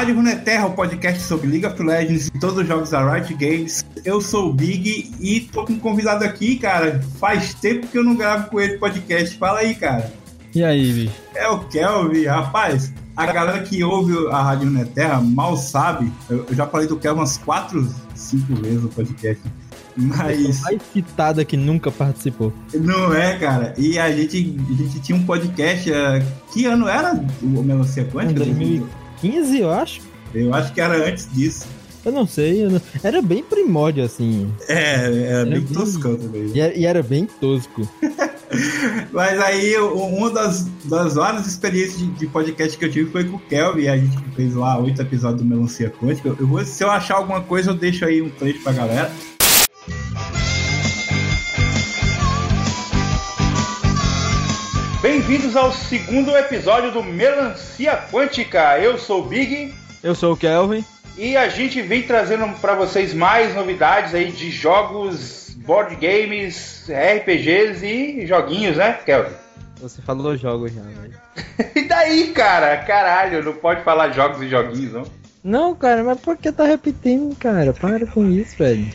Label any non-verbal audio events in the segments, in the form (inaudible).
Rádio Runeterra, o podcast sobre League of Legends e todos os jogos da Riot Games. Eu sou o Big e tô com um convidado aqui, cara. Faz tempo que eu não gravo com ele podcast. Fala aí, cara. E aí, bicho? É o Kelvin, rapaz. A galera que ouve a Rádio Runeterra mal sabe. Eu já falei do Kelvin umas 4, 5 vezes no podcast. Mas. Mais citada que nunca participou. Não é, cara. E a gente, a gente tinha um podcast. Uh, que ano era o Melancia Quântica? 2015, eu acho. Eu acho que era antes disso. Eu não sei, eu não... era bem primórdio, assim. É, era, era bem, bem toscão também. E era, e era bem tosco. (laughs) Mas aí, uma das, das várias experiências de, de, podcast que eu tive foi com o Kelvin. A gente fez lá oito episódios do Melancia Quântica. Eu vou, se eu achar alguma coisa, eu deixo aí um trecho pra galera. Bem-vindos ao segundo episódio do Melancia Quântica. Eu sou o Big. Eu sou o Kelvin. E a gente vem trazendo para vocês mais novidades aí de jogos, board games, RPGs e joguinhos, né, Kelvin? Você falou jogos já, velho. (laughs) e daí, cara? Caralho, não pode falar jogos e joguinhos, não? Não, cara, mas por que tá repetindo, cara? Para com isso, velho.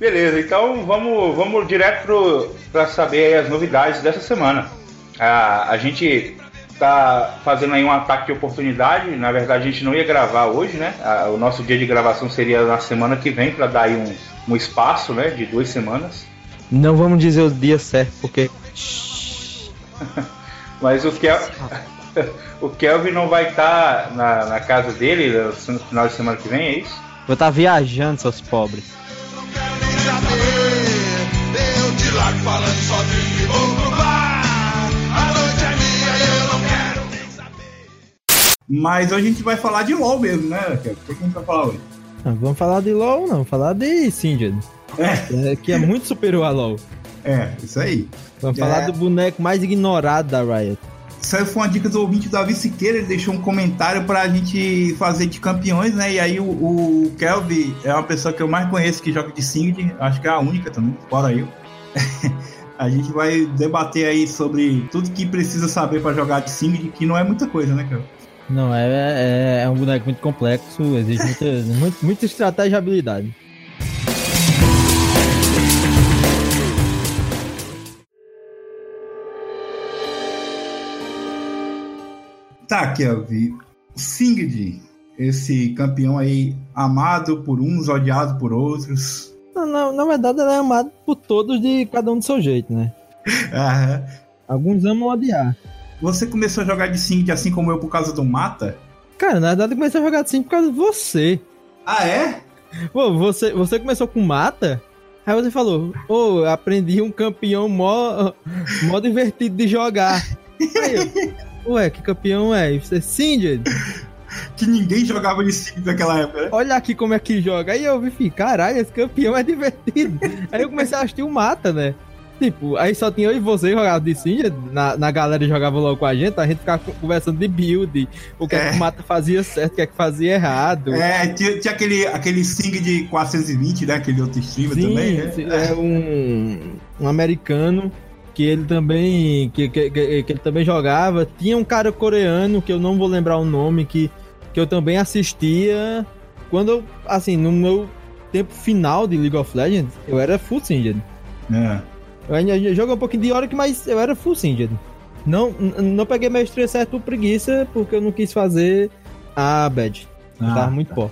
Beleza, então vamos, vamos direto pro, pra saber as novidades dessa semana. A, a gente tá fazendo aí um ataque de oportunidade. Na verdade, a gente não ia gravar hoje, né? A, o nosso dia de gravação seria na semana que vem, para dar aí um, um espaço, né? De duas semanas. Não vamos dizer o dia certo, porque. (laughs) Mas o que (laughs) é. o Kelvin não vai estar tá na, na, casa dele no final de semana que vem, é isso? Vou estar tá viajando, seus pobres. Mas hoje a gente vai falar de LoL mesmo, né? O que a gente vai falar hoje? Não, vamos falar de LoL, não. Falar de Singed. É. é. Que é muito superior a LoL. É, isso aí. Vamos é. falar do boneco mais ignorado da Riot. Isso aí foi uma dica do ouvinte Davi Siqueira, ele deixou um comentário pra gente fazer de campeões, né? E aí o, o Kelvin é uma pessoa que eu mais conheço que joga de Singed, acho que é a única também, fora eu. (laughs) a gente vai debater aí sobre tudo que precisa saber para jogar de Singed, que não é muita coisa, né, Kelvin? Não, é, é, é um boneco muito complexo, exige muita, (laughs) muita, muita estratégia e habilidade. Tá, Kelvin. Singed, esse campeão aí amado por uns, odiado por outros. Não, na verdade, ele é amado por todos de cada um do seu jeito, né? (laughs) Aham. Alguns amam odiar. Você começou a jogar de Singed assim como eu por causa do Mata? Cara, na verdade eu comecei a jogar de Singed por causa de você. Ah, é? Pô, você, você começou com Mata? Aí você falou, ô, oh, aprendi um campeão mó, mó divertido de jogar. (laughs) Aí eu, Ué, que campeão é? Isso é Singed? (laughs) que ninguém jogava de Singed naquela época, né? Olha aqui como é que joga. Aí eu vi, caralho, esse campeão é divertido. (laughs) aí eu comecei a assistir o Mata, né? Tipo, aí só tinha eu e você jogava de Singed, na, na galera jogava logo com a gente, a gente ficava conversando de build, o que é, é que o Mata fazia certo, o que é que fazia errado. É, tinha, tinha aquele, aquele Singed 420, né? Aquele outro streamer Sim, também, né? É um, um americano que ele também que, que, que, que, ele também jogava. Tinha um cara coreano que eu não vou lembrar o nome que, que eu também assistia quando eu, assim, no meu tempo final de League of Legends, eu era full singed. É. Eu ainda joguei um pouquinho de Oric, mas eu era full singed. Não, não peguei mestre certo por preguiça, porque eu não quis fazer a badge. Ah, tava muito tá. pó.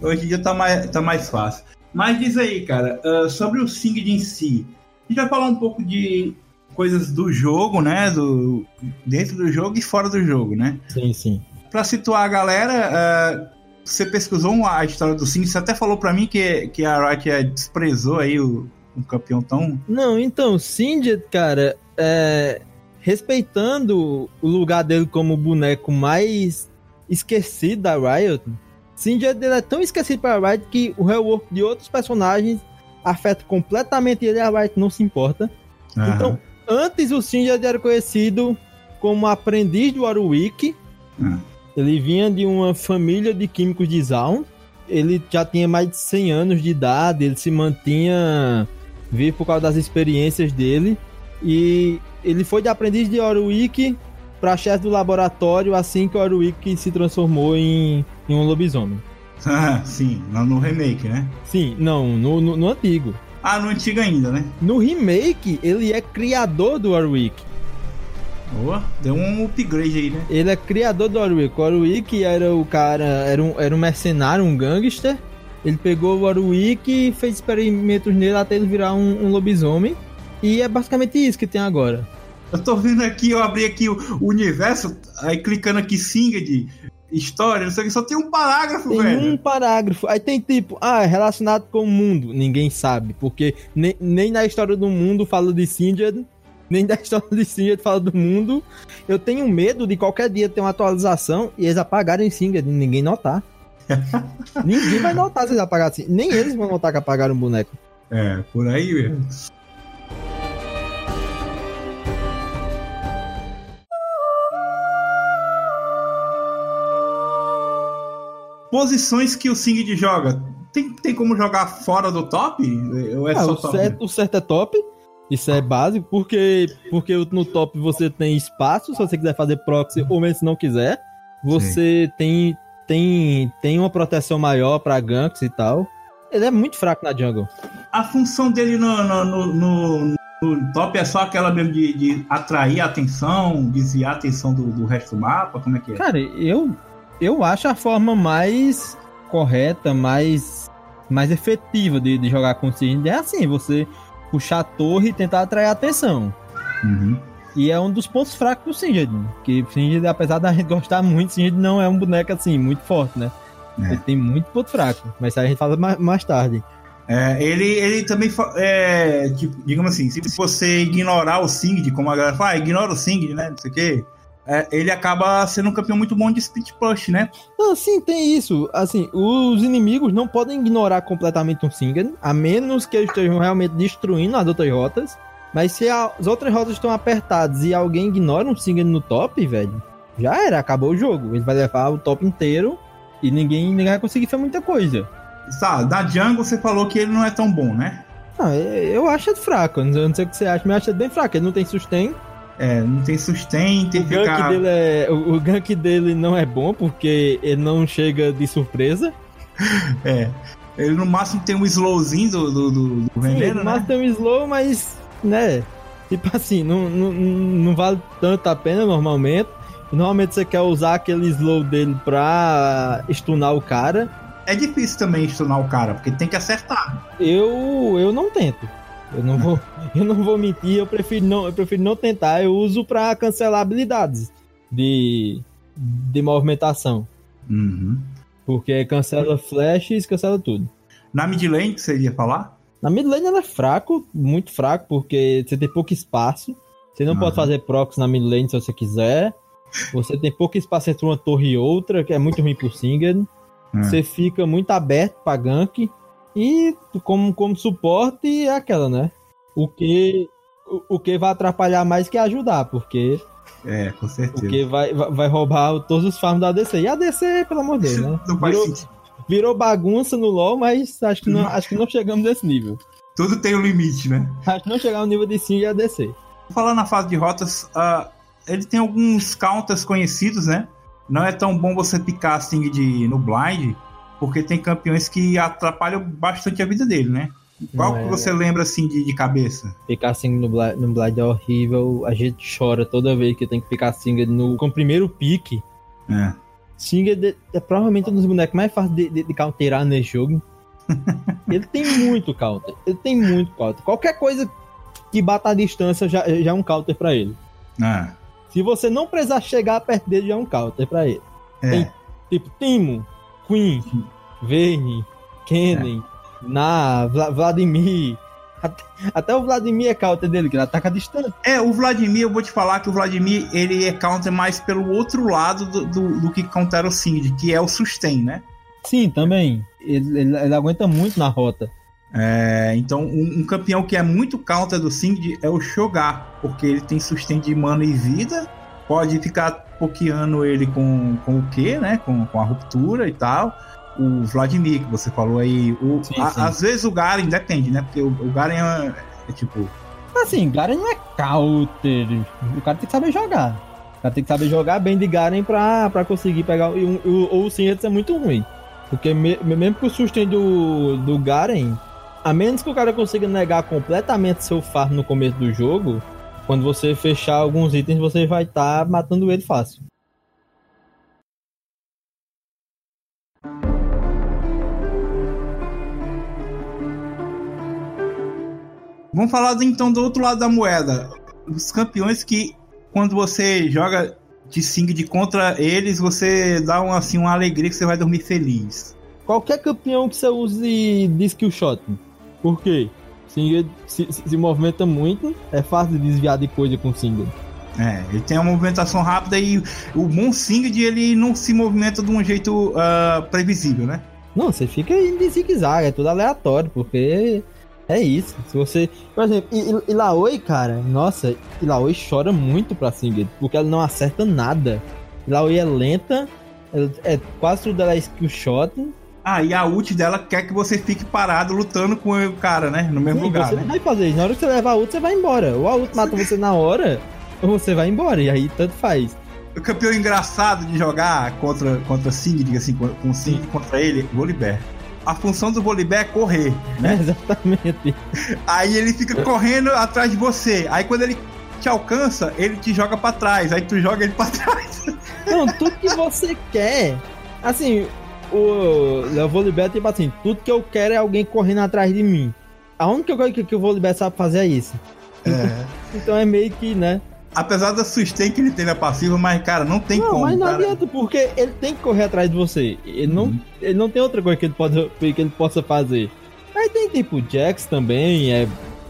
(laughs) Hoje em dia tá mais, tá mais fácil. Mas diz aí, cara, uh, sobre o Singed em si, gente vai falar um pouco de coisas do jogo, né? Do, dentro do jogo e fora do jogo, né? Sim, sim. Pra situar a galera, uh, você pesquisou a história do Singed, você até falou para mim que, que a Riot desprezou aí o, um campeão tão... Não, então, Singed, cara, é, respeitando o lugar dele como o boneco mais esquecido da Riot, Singed é tão esquecido para a Riot que o rework de outros personagens afeta completamente ele, a Riot não se importa. Uhum. Então, antes o Singed era conhecido como aprendiz do Warwick. Uhum. Ele vinha de uma família de químicos de Zaun. Ele já tinha mais de 100 anos de idade, ele se mantinha vivo por causa das experiências dele. E ele foi de aprendiz de Orwick pra chefe do laboratório assim que Orwick se transformou em, em um lobisomem. Ah, (laughs) sim, no remake, né? Sim, não, no, no, no antigo. Ah, no antigo ainda, né? No remake, ele é criador do Warwick. Boa, deu um upgrade aí, né? Ele é criador do Warwick. O Warwick era o cara, era um, era um mercenário, um gangster. Ele pegou o Warwick e fez experimentos nele até ele virar um, um lobisomem. E é basicamente isso que tem agora. Eu tô vendo aqui, eu abri aqui o, o universo, aí clicando aqui Singed, história, não sei o que, só tem um parágrafo, tem velho. um parágrafo. Aí tem tipo, ah, é relacionado com o mundo. Ninguém sabe, porque nem, nem na história do mundo fala de Singed, nem da história de Singed fala do mundo. Eu tenho medo de qualquer dia ter uma atualização e eles apagarem Singed e ninguém notar. (laughs) ninguém vai notar se eles apagarem assim. Nem eles vão notar que apagaram o boneco. É, por aí mesmo. Posições que o Singed joga. Tem, tem como jogar fora do top? Ou é Ah, só o, top? certo, o certo é top. Isso é básico, porque, porque no top você tem espaço, se você quiser fazer proxy, ou mesmo se não quiser. Você tem, tem, tem uma proteção maior pra ganks e tal. Ele é muito fraco na jungle. A função dele no, no, no, no- no top é só aquela mesmo de, de atrair a atenção, desviar a atenção do, do resto do mapa? Como é que é? Cara, eu, eu acho a forma mais correta, mais, mais efetiva de, de jogar com o Singed é assim, você puxar a torre e tentar atrair a atenção. Uhum. E é um dos pontos fracos do Singed. Que Singed, apesar da gente (laughs) gostar muito, Singed não é um boneco assim, muito forte, né? É. Ele tem muito ponto fraco. Mas a gente fala mais, mais tarde. É, ele, ele também, é, tipo, digamos assim, se você ignorar o Singed, como a galera fala, ah, ignora o Singed, né, não sei o quê, é, ele acaba sendo um campeão muito bom de split push, né? Não, sim, tem isso. Assim, os inimigos não podem ignorar completamente um Singed, a menos que eles estejam realmente destruindo as outras rotas. Mas se as outras rotas estão apertadas e alguém ignora um Singed no top, velho, já era, acabou o jogo. Ele vai levar o top inteiro e ninguém, ninguém vai conseguir fazer muita coisa. Tá, da jungle você falou que ele não é tão bom, né? Ah, eu acho ele fraco. Eu não sei- eu não sei o que você acha, mas eu acho ele bem fraco. Ele não tem sustain. É, não tem sustain, tem O que gank, ficar... dele é, o, o gank dele não é bom porque ele não chega de surpresa. (laughs) É, ele no máximo tem um slowzinho do, do, do, do Sim, veneno, mas né? tem um slow, mas, né? Tipo assim, não, não, não vale tanto a pena normalmente. Normalmente você quer usar aquele slow dele pra stunar o cara. É difícil também stunar o cara, porque tem que acertar. Eu, eu não tento. Eu não vou, (laughs) eu não vou mentir, eu prefiro não, eu prefiro não tentar. Eu uso pra cancelar habilidades de, de movimentação. Uhum. Porque cancela flashes, cancela tudo. Na mid lane, que você ia falar? Na mid lane ela é fraco, muito fraco, porque você tem pouco espaço. Você não Aham. pode fazer procs na mid lane se você quiser. Você tem pouco espaço entre uma torre e outra, que é muito ruim pro Singed. É. Você fica muito aberto pra gank. E como, como suporte é aquela, né? O que, o, o que vai atrapalhar mais que ajudar, porque É, com certeza. o que vai, vai roubar todos os farms da ADC. E a ADC, pelo amor de Deus, né? (laughs) Não faz Virou, virou bagunça no LoL, mas acho que não, acho que não chegamos nesse nível. Tudo tem um limite, né? Acho que não chegar no nível de Sing e ADC. Falando na fase de rotas, ah, ele tem alguns counters conhecidos, né? Não é tão bom você picar assim de, no blind, porque tem campeões que atrapalham bastante a vida dele, né? Qual Não, que é- você lembra assim de, de cabeça? Ficar Sing no Blind, no blind é horrível. A gente chora toda vez que tem que ficar Sing no, com o primeiro pique. É. Sing é, é provavelmente um dos bonecos mais fáceis de, de, de counterar nesse jogo. (laughs) Ele tem muito counter. Ele tem muito counter. Qualquer coisa que bata a distância já, já é um counter pra ele. Ah, Se você não precisar chegar perto dele, já é um counter pra ele. é. Tem- Tipo, Timo, Queen, Vayne, Kennen, Na, Vla- Vladimir. Até, até o Vladimir é counter dele, que ele ataca a distância. É, o Vladimir, eu vou te falar que o Vladimir, ele é counter mais pelo outro lado do, do, do que counter o Singed, que é o sustain, né? Sim, também. Ele, ele- ele aguenta muito na rota. É, então, um, um campeão que é muito counter do Singed é o Shogar, porque ele tem sustain de mana e vida, pode ficar pokeando ele com, com o Q, né? Com, com a ruptura e tal. O Vladimir, que você falou aí. O, Sim, a- sim. Às vezes o Garen, depende, né? Porque o, o Garen é, é tipo. Assim, Garen não é counter. O cara tem que saber jogar. O cara tem que saber jogar bem de Garen pra, pra conseguir pegar. Ou o Singed é muito ruim. Porque me, mesmo que o sustento do, do Garen, a menos que o cara consiga negar completamente seu farm no começo do jogo, quando você fechar alguns itens, você vai estar tá matando ele fácil. Vamos falar então do outro lado da moeda. Os campeões que, quando você joga de Singed contra eles, você dá uma, assim, uma alegria que você vai dormir feliz. Qualquer campeão que você use de skill shot. Por quê? Singed se, se, movimenta muito, é fácil de desviar de coisa com Singed. É, ele tem uma movimentação rápida e o bom Singed ele não se movimenta de um jeito uh, previsível, né? Não, você fica em zigue-zague, é tudo aleatório, porque é isso. Se você. Por exemplo, Ilaoi, cara, nossa, Ilaoi chora muito pra Singed, porque ela não acerta nada. Ilaoi é lenta, é quase tudo dela é skill shot. Ah, e a ult dela quer que você fique parado lutando com o cara, né? No mesmo Sim, lugar. Você né? vai fazer isso. Na hora que você levar a ult, você vai embora. Ou a ult mata você na hora, ou você vai embora. E aí tanto faz. O campeão engraçado de jogar contra, contra Singed, assim, com Singed contra ele, Volibear a função do Volibear é correr, né? É, (laughs) exatamente. Aí ele fica correndo atrás de você. Aí quando ele te alcança, ele te joga para trás. Aí tu joga ele para (laughs) trás. Não, tudo que você quer. Assim, o é tipo assim, tudo que eu quero é alguém correndo atrás de mim. A única coisa que, que o Volibear sabe fazer é isso. É. (laughs) então é meio que, né? Apesar da sustain que ele tem na passiva, mas, cara, não tem não, como. Mas não cara. adianta, porque ele tem que correr atrás de você. Ele não, uhum. ele não tem outra coisa que ele, pode, que ele possa fazer. Aí tem tipo Jax também, é,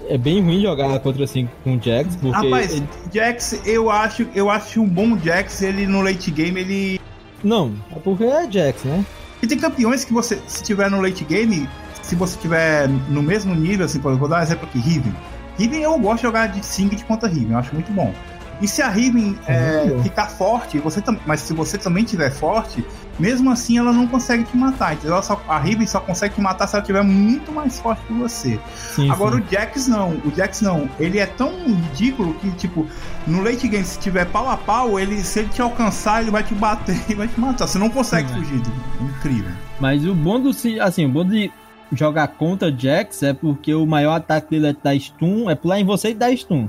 é bem ruim jogar contra assim com Jax, porque. Rapaz, ele... Jax, eu acho, eu acho um bom Jax, ele no late game, ele. Não, é porque é Jax, né? E tem campeões que você, se tiver no late game, se você tiver no mesmo nível, assim, por exemplo, vou dar um exemplo aqui, Riven. Riven eu gosto de jogar de Singed contra Riven, eu acho muito bom. E se a Riven é, ficar forte, você mas se você também tiver forte, mesmo assim ela não consegue te matar. Então só, a Riven só consegue te matar se ela tiver muito mais forte que você. Sim, Agora sim. o Jax não, o Jax não. Ele é tão ridículo que, tipo, no late game, se tiver pau a pau, ele, se ele te alcançar, ele vai te bater (laughs) e vai te matar. Você não consegue sim, fugir. É. Incrível. Mas o bom do assim, o bom de jogar contra Jax é porque o maior ataque dele é dar stun, é pular em você e dar stun.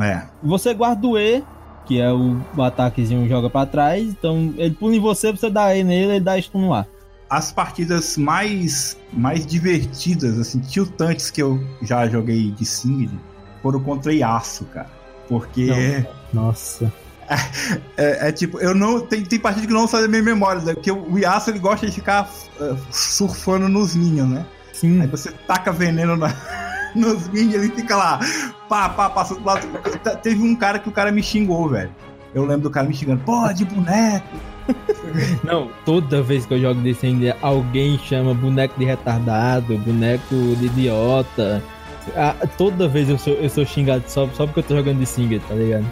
É. Você guarda o E, que é o, o ataquezinho joga para trás, então ele pula em você, você dá E nele e dá stun lá. As partidas mais mais divertidas, assim, tiltantes que eu já joguei de Singed foram contra Yasuo, cara. Porque. Não. Nossa. (laughs) É, é, tipo, eu não. Tem, tem partida que não sai da minha memória, né? porque o Yasuo ele gosta de ficar uh, surfando nos ninhos, né? Sim. Aí você taca veneno na, nos minions, ele fica lá, pá, pá, passa do lado. Teve um cara que o cara me xingou, velho. Eu lembro do cara me xingando, pô, de boneco. (laughs) Não, toda vez que eu jogo Descender, alguém chama boneco de retardado, boneco de idiota. Ah, toda vez eu sou, eu sou xingado só, só porque eu tô jogando de Singer, tá ligado?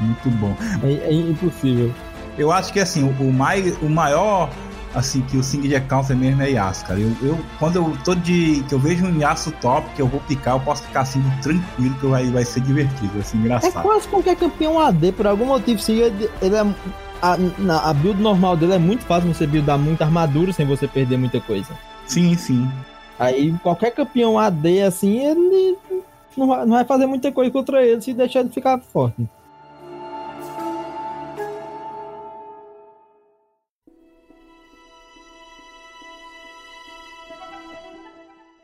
Muito bom. É, é impossível. Eu acho que assim, o, mais, o maior assim, que o Sing de counter mesmo é Yasuo, cara. Eu, eu, quando eu tô de. que eu vejo um Yasuo top, que eu vou picar, eu posso ficar assim tranquilo, que vai, vai ser divertido, assim, engraçado. É quase qualquer campeão AD, por algum motivo, sim, ele, ele é. A, na, a build normal dele é muito fácil você buildar muita armadura sem você perder muita coisa. Sim, sim. Aí qualquer campeão AD assim, ele não vai, não vai fazer muita coisa contra ele se deixar ele ficar forte.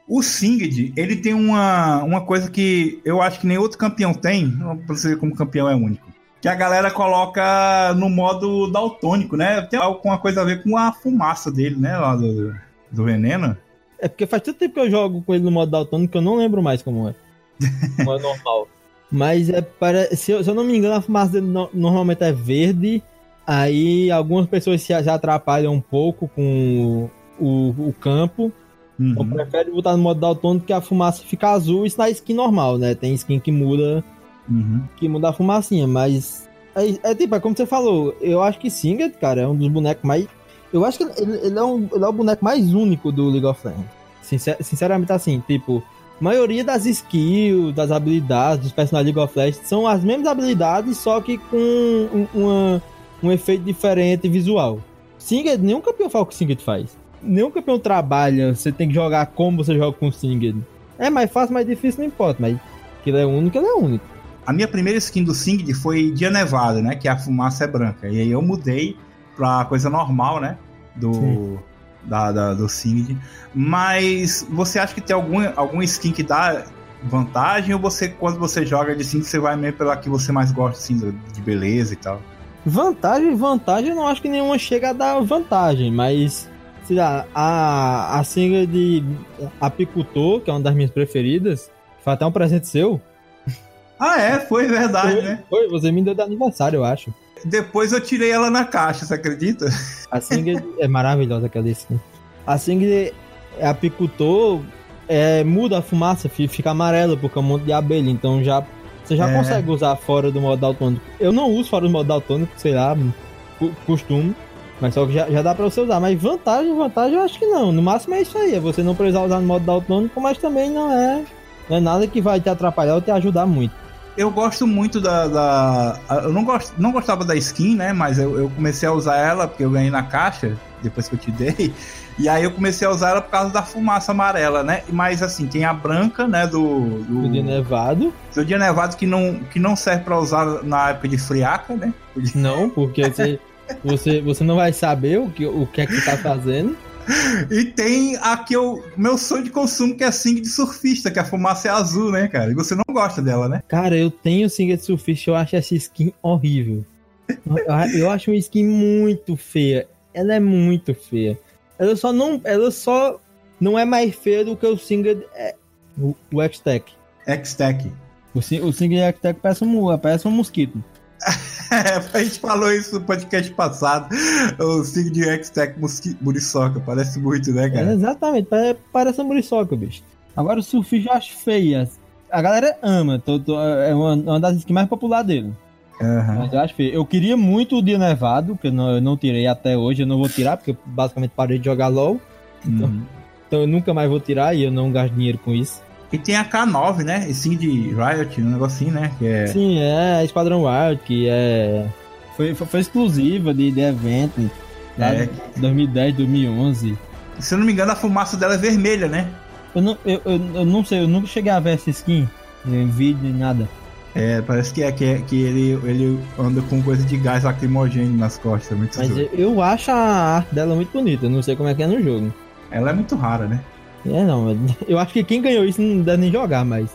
O Singed, ele tem uma, uma coisa que eu acho que nem outro campeão tem, pra você ver como campeão é único. Que a galera coloca no modo daltônico, né? Tem alguma coisa a ver com a fumaça dele, né? Lá do, do veneno. É porque faz tanto tempo que eu jogo com ele no modo daltônico que eu não lembro mais como é. (laughs) (laughs) Como é normal. Mas é para, se, eu, se eu não me engano, a fumaça dele no, normalmente é verde. Aí algumas pessoas se, já atrapalham um pouco com o, o campo. Uhum. Então prefere botar no modo daltônico que a fumaça fica azul, isso na skin normal, né? Tem skin que muda uhum. que muda a fumacinha, mas é, é, tipo, é como você falou, eu acho que Singed, cara, é um dos bonecos mais. Eu acho que ele, ele, é, um, ele é o boneco mais único do League of Legends. Sincer, sinceramente, assim, tipo, maioria das skills, das habilidades dos personagens League of Legends são as mesmas habilidades, só que com um, uma, um efeito diferente visual. Singed, nenhum campeão fala o que Singed faz. Nenhum campeão trabalha, você tem que jogar como você joga com Singed. É mais fácil, mais difícil, não importa, mas que ele é único, ele é único. A minha primeira skin do Singed foi Dia Nevado, né? Que a fumaça é branca. E aí eu mudei pra coisa normal, né? Do, da, da, do Singed. Mas você acha que tem algum, algum skin que dá vantagem? Ou você, quando você joga de Singed, você vai mesmo pela que você mais gosta, assim, de beleza e tal? Vantagem, vantagem, eu não acho que nenhuma chega a dar vantagem, mas sei lá, a, a single de Apicultor, que é uma das minhas preferidas, foi até um presente seu. Ah, é? Foi verdade, foi, né? Foi, você me deu de aniversário, eu acho. Depois eu tirei ela na caixa, você acredita? A single (laughs) é maravilhosa aquela skin. A single apicultor é, muda a fumaça, fica amarela porque é um monte de abelha, então já você já é. consegue usar fora do modo daltônico. Eu não uso fora do modo daltônico, sei lá, costume. Mas só que já, já dá pra você usar. Mas vantagem, vantagem eu acho que não. No máximo é isso aí. É você não precisar usar no modo daltônico, mas também não é, não é nada que vai te atrapalhar ou te ajudar muito. Eu gosto muito da. da eu não, gost, não gostava da skin, né? Mas eu, eu comecei a usar ela porque eu ganhei na caixa, depois que eu te dei. (laughs) E aí eu comecei a usar ela por causa da fumaça amarela, né? Mas assim, tem a branca, né? Do. Do, do dia nevado. Do dia nevado que não, que não serve para usar na época de friaca, né? Não, porque (laughs) você, você, não vai saber o que, o que é que você tá fazendo. E tem aqui o meu sonho de consumo, que é a Sing de surfista, que a fumaça é azul, né, cara? E você não gosta dela, né? Cara, eu tenho Sing de surfista, eu acho essa skin horrível. eu acho uma skin muito feia. Ela é muito feia. Ela só não, ela só não é mais feia do que o Singed, é, o, o X-Tech. X-Tech. O, o Singed X-Tech parece um, parece um mosquito. (laughs) a gente falou isso no podcast passado. O Singed X-Tech Muriçoca. Parece muito, né, cara? É, exatamente, parece, um Muriçoca, bicho. Agora o surfista eu acho feia. A galera ama, tô, tô, é uma, uma das skins mais populares dele. Uhum. Mas eu acho feio. Eu queria muito o dia nevado, que eu não, eu não tirei até hoje, eu não vou tirar, porque eu basicamente parei de jogar LOL. Então, uhum. então eu nunca mais vou tirar e eu não gasto dinheiro com isso. E tem a K9, né? Esse de Riot, um negocinho, né? Que é... Sim, é a Esquadrão Riot, que é. Foi, foi, foi exclusiva de, de evento. É. 2010, 2011. Se eu não me engano, a fumaça dela é vermelha, né? Eu não, eu, eu, eu não sei, eu nunca cheguei a ver essa skin, em vídeo, nem nada. É, parece que é que, é, que ele, ele anda com coisa de gás lacrimogêneo nas costas. Muito Mas eu, eu, acho a arte dela muito bonita, não sei como é que é no jogo. Ela é muito rara, né? É, não, (laughs) eu acho que quem ganhou isso não deve nem jogar mais.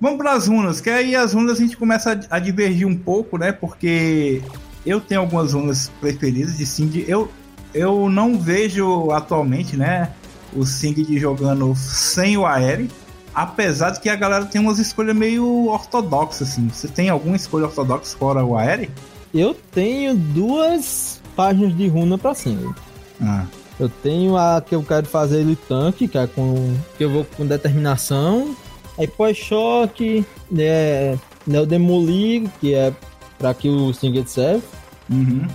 Vamos para as runas, que aí as runas a gente começa a, divergir um pouco, né? Porque eu tenho algumas runas preferidas de Cindy. Eu, eu não vejo atualmente, né, o Singed jogando sem o Aere, apesar de que a galera tem umas escolhas meio ortodoxas, assim. Você tem alguma escolha ortodoxa fora o Aere? Eu tenho duas páginas de runa pra Singed. Ah. Eu tenho a que eu quero fazer ele tanque, que é com. que eu vou com determinação. Aí pós-choque, né, né, o Demolir, que é para que o Singed serve. Uhum.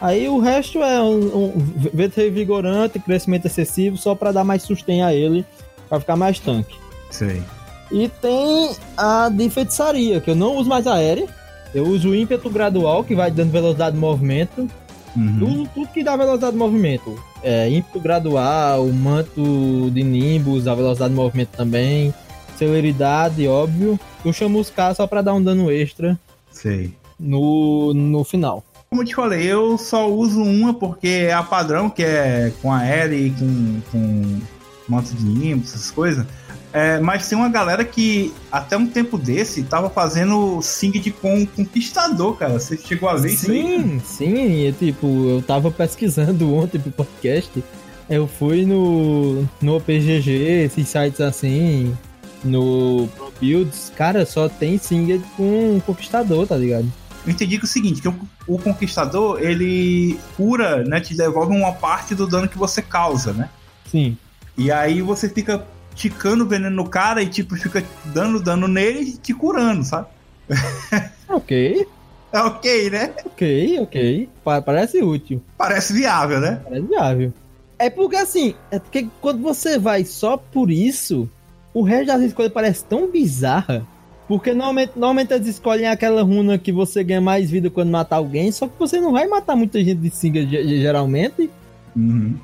Aí o resto é um, um vigorante, crescimento excessivo, só para dar mais sustento a ele, para ficar mais tanque. Sei. E tem a de feitiçaria, que eu não uso mais aérea. Eu uso o ímpeto gradual, que vai dando velocidade de movimento. Uhum. Uso tudo que dá velocidade de movimento. É, ímpeto gradual, manto de nimbus, a velocidade de movimento também. Celeridade, óbvio. Eu chamo os caras só pra dar um dano extra. Sei. No, no final. Como eu te falei, eu só uso uma porque é a padrão, que é com a L e com, com manto de nimbo, essas coisas. É, mas tem uma galera que até um tempo desse tava fazendo Singed com Conquistador, cara. Você chegou a ver sim, isso aí? Sim, sim. É, tipo, eu tava pesquisando (laughs) ontem pro podcast. Eu fui no, no OPGG, esses sites assim, no Pro Builds. Cara, só tem Singed com Conquistador, tá ligado? eu entendi que é o seguinte, que o, o, conquistador, ele cura, né, te devolve uma parte do dano que você causa, né? Sim. E aí você fica ticando veneno no cara e tipo fica dando dano nele e te curando, sabe? (laughs) Ok. É ok, né? Ok, ok. Parece útil. Parece viável, né? Parece viável. É porque assim, é porque quando você vai só por isso, o resto das escolhas parece tão bizarra. Porque normalmente, normalmente eles escolhem aquela runa que você ganha mais vida quando matar alguém, só que você não vai matar muita gente de Singer geralmente. Uhum.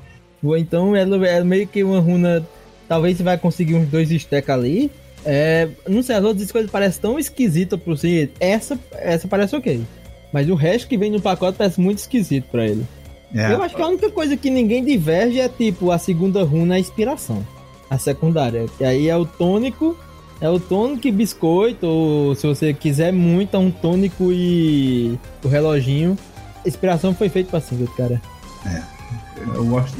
Ou então ela é meio que uma runa. Talvez você vai conseguir uns dois stacks ali. É, não sei, as outras escolhas parecem tão esquisitas por si. Essa, essa parece ok. Mas o resto que vem no pacote parece muito esquisito para ele. É. Eu acho que a única coisa que ninguém diverge é tipo a segunda runa, a inspiração. A secundária. Que aí é o tônico. É o tônico e biscoito. Ou se você quiser muito, é um tônico e o reloginho. A inspiração foi feita pra single, cara. É. Eu gosto.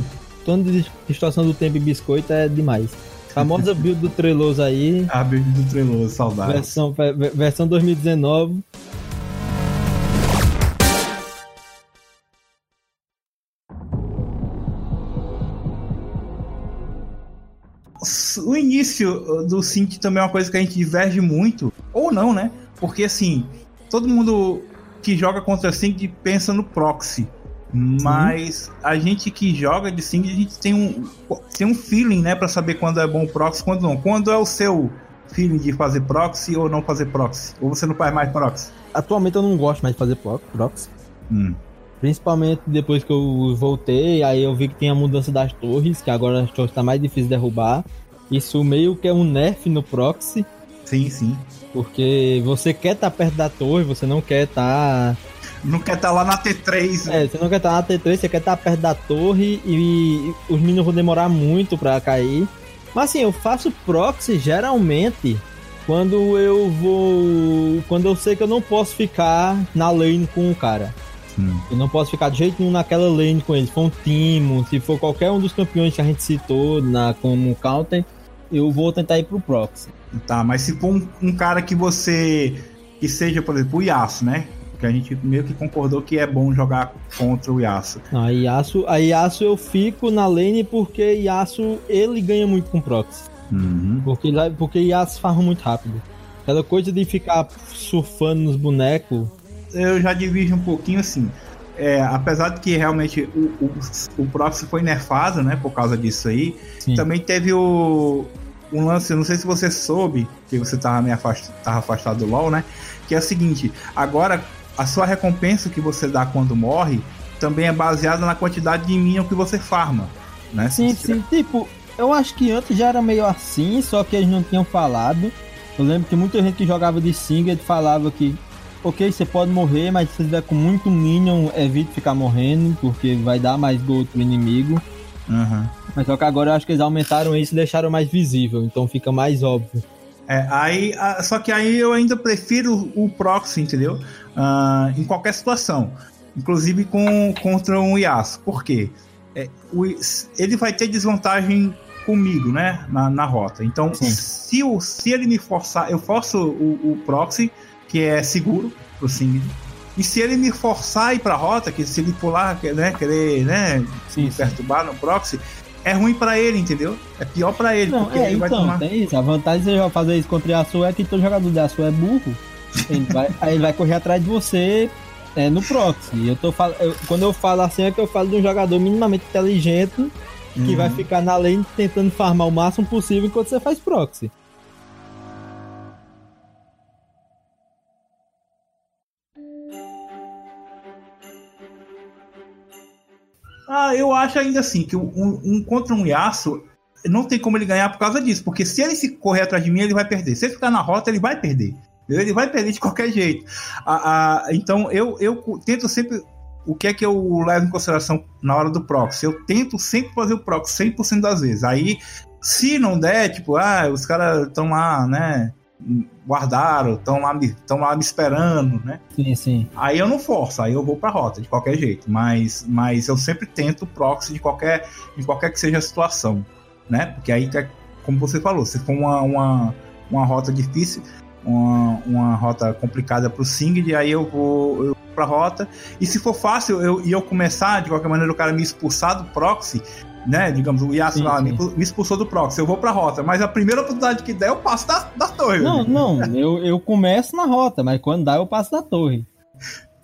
Tônico de distorção do tempo e biscoito é demais. Famosa (laughs) build do Treloso aí. A build do Treloso, saudade. Versão, versão 2019. O início do Synth também é uma coisa que a gente diverge muito, ou não, né? Porque assim, todo mundo que joga contra Synth pensa no proxy. Mas a gente que joga de Sync, a gente tem um, tem um feeling, né, para saber quando é bom proxy, quando não. Quando é o seu feeling de fazer proxy ou não fazer proxy? Ou você não faz mais proxy? Atualmente eu não gosto mais de fazer proxy. Hum. Principalmente depois que eu voltei, aí eu vi que tem a mudança das torres, que agora as torres tá mais difícil de derrubar. Isso meio que é um nerf no proxy. Sim, sim. Porque você quer estar tá perto da torre, você não quer estar. Tá não quer estar tá lá na T3. Né? É, você não quer estar tá na T3, você quer estar tá perto da torre e, e os minions vão demorar muito para cair. Mas assim, eu faço proxy geralmente quando eu vou. Quando eu sei que eu não posso ficar na lane com o cara. Eu não posso ficar de jeito nenhum naquela lane com ele. Se for um Timo, se for qualquer um dos campeões que a gente citou na, como counter, eu vou tentar ir pro proxy. Tá, mas se for um, um cara que você. Que seja, por exemplo, o Yasuo, né? Que a gente meio que concordou que é bom jogar contra o Yasuo. a Yasuo, a Yasuo eu fico na lane porque Yasuo ele ganha muito com proxy. Uhum. Porque, porque Yasuo farma muito rápido. Aquela coisa de ficar surfando nos bonecos. Eu já divido um pouquinho assim. É, apesar de que realmente o, o, o proxy foi nerfado, né, por causa disso aí, Sim. também teve o, um lance, não sei se você soube, que você tava meio afastado, tava afastado do LoL, né? Que é o seguinte, agora a sua recompensa que você dá quando morre também é baseada na quantidade de minion que você farma, né? Sim, sim. Tipo, eu acho que antes já era meio assim, só que eles não tinham falado. Eu lembro que muita gente que jogava de Singed falava que, ok, você pode morrer, mas se você tiver com muito minion, evite ficar morrendo, porque vai dar mais gold pro inimigo. Uhum. Mas só que agora eu acho que eles aumentaram isso e deixaram mais visível, então fica mais óbvio. É, aí, só que aí eu ainda prefiro o proxy, entendeu? Uh, em qualquer situação, inclusive com, contra um Yasuo. Por quê? É, o, ele vai ter desvantagem comigo, né? Na, na rota. Então, se, se ele me forçar, eu forço o, o proxy, que é seguro pro Singed. E se ele me forçar a ir pra rota, que se ele pular, né, querer, né, sim, me perturbar no proxy, é ruim para ele, entendeu? É pior para ele, não, porque é, ele então, vai tomar... tem isso. A vantagem de você fazer isso contra o Yasuo é que todo jogador de Yasuo é burro. Ele vai, aí ele vai correr atrás de você é, no proxy. Eu tô fal... Eu, quando eu falo assim é que eu falo de um jogador minimamente inteligente que uhum. vai ficar na lane tentando farmar o máximo possível enquanto você faz proxy. Ah, eu acho ainda assim que um, um contra um Yasuo não tem como ele ganhar por causa disso. Porque se ele se correr atrás de mim, ele vai perder. Se ele ficar na rota, ele vai perder. Ele vai perder de qualquer jeito. A, a, então eu, eu tento sempre. O que é que eu levo em consideração na hora do proxy? Eu tento sempre fazer o proxy 100% das vezes. Aí, se não der, tipo, ah, os caras estão lá, né? guardaram, estão lá, me, lá me esperando, né? Sim, sim. Aí eu não forço, aí eu vou pra rota, de qualquer jeito. Mas, mas eu sempre tento proxy de qualquer, de qualquer que seja a situação, né? Porque aí, é como você falou, se for uma, uma, uma rota difícil, uma, uma rota complicada pro Singed, aí eu vou, eu pra rota. E se for fácil eu, e eu começar, de qualquer maneira, o cara me expulsar do proxy, né? Digamos, o Yasuo lá me, me, expulsou do proxy, eu vou pra rota, mas a primeira oportunidade que der, eu passo da, da torre. Não, não, eu, eu começo na rota, mas quando dá, eu passo da torre.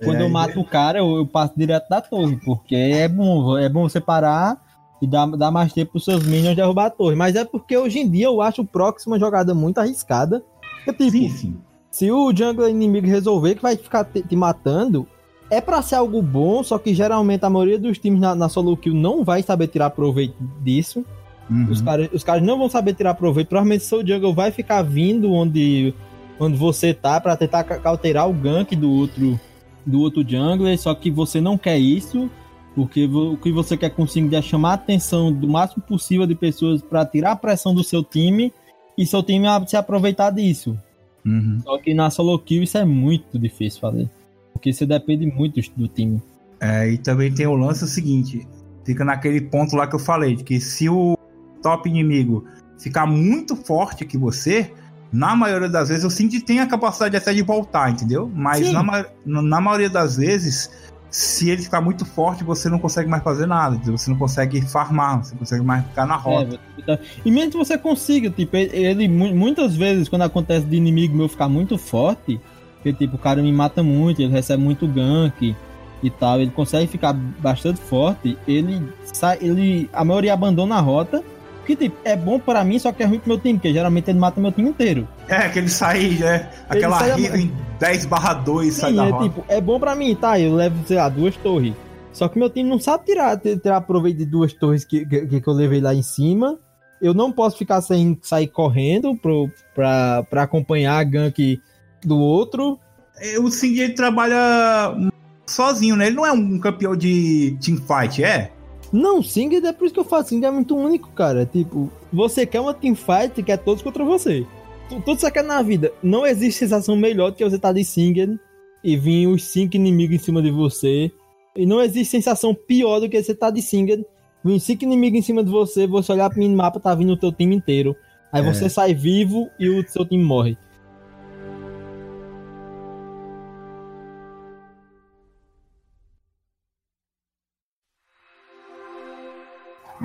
Quando é, eu mato o cara, eu, eu, passo direto da torre, porque é bom, é bom você parar e dar, dar mais tempo pros seus minions derrubar a torre. Mas é porque hoje em dia eu acho o proxy uma jogada muito arriscada. Porque, tipo, sim, sim. se o jungle inimigo resolver que vai ficar te, te matando, é para ser algo bom, só que geralmente a maioria dos times na, na solo kill não vai saber tirar proveito disso. Uhum. Os caras os cara não vão saber tirar proveito. Provavelmente seu jungle vai ficar vindo onde, onde você tá para tentar cauterar o gank do outro do outro jungler, só que você não quer isso, porque o que você quer conseguir é chamar a atenção do máximo possível de pessoas para tirar a pressão do seu time e seu time se aproveitar disso. Uhum. Só que na solo kill isso é muito difícil fazer, porque você depende muito do time. É, e também tem o lance seguinte, fica naquele ponto lá que eu falei, de que se o top inimigo ficar muito forte que você, na maioria das vezes, o Cindy tem a capacidade até de voltar, entendeu? Mas na, na, maioria das vezes, se ele ficar muito forte, você não consegue mais fazer nada, você não consegue farmar, você não consegue mais ficar na rota. É, e mesmo que você consiga, tipo, ele muitas vezes, quando acontece de inimigo meu ficar muito forte, que tipo, o cara me mata muito, ele recebe muito gank e tal, ele consegue ficar bastante forte, ele sai, ele a maioria abandona a rota que, tipo, é bom para mim, só que é ruim pro meu time, porque geralmente ele mata meu time inteiro. É, que ele sai, né? Aquela riva em 10 barra 2 sai da é, roda. Tipo, é bom para mim, tá? Eu levo, sei lá, duas torres. Só que meu time não sabe tirar, tirar proveito de duas torres que, que, que eu levei lá em cima. Eu não posso ficar sem sair correndo pro, pra, pra acompanhar a gank do outro. É, o Cindy ele trabalha sozinho, né? Ele não é um campeão de teamfight, é? Não, Singed é por isso que eu falo, Singed é muito único, cara. Tipo, você quer uma teamfight que é todos contra você. Tudo você quer na vida. Não existe sensação melhor do que você estar tá de Singed e vir os cinco inimigos em cima de você. E não existe sensação pior do que você estar tá de Singed, vir cinco inimigos em cima de você, você olhar pro minimapa, tá vindo o teu time inteiro. Aí é. você sai vivo e o seu time morre.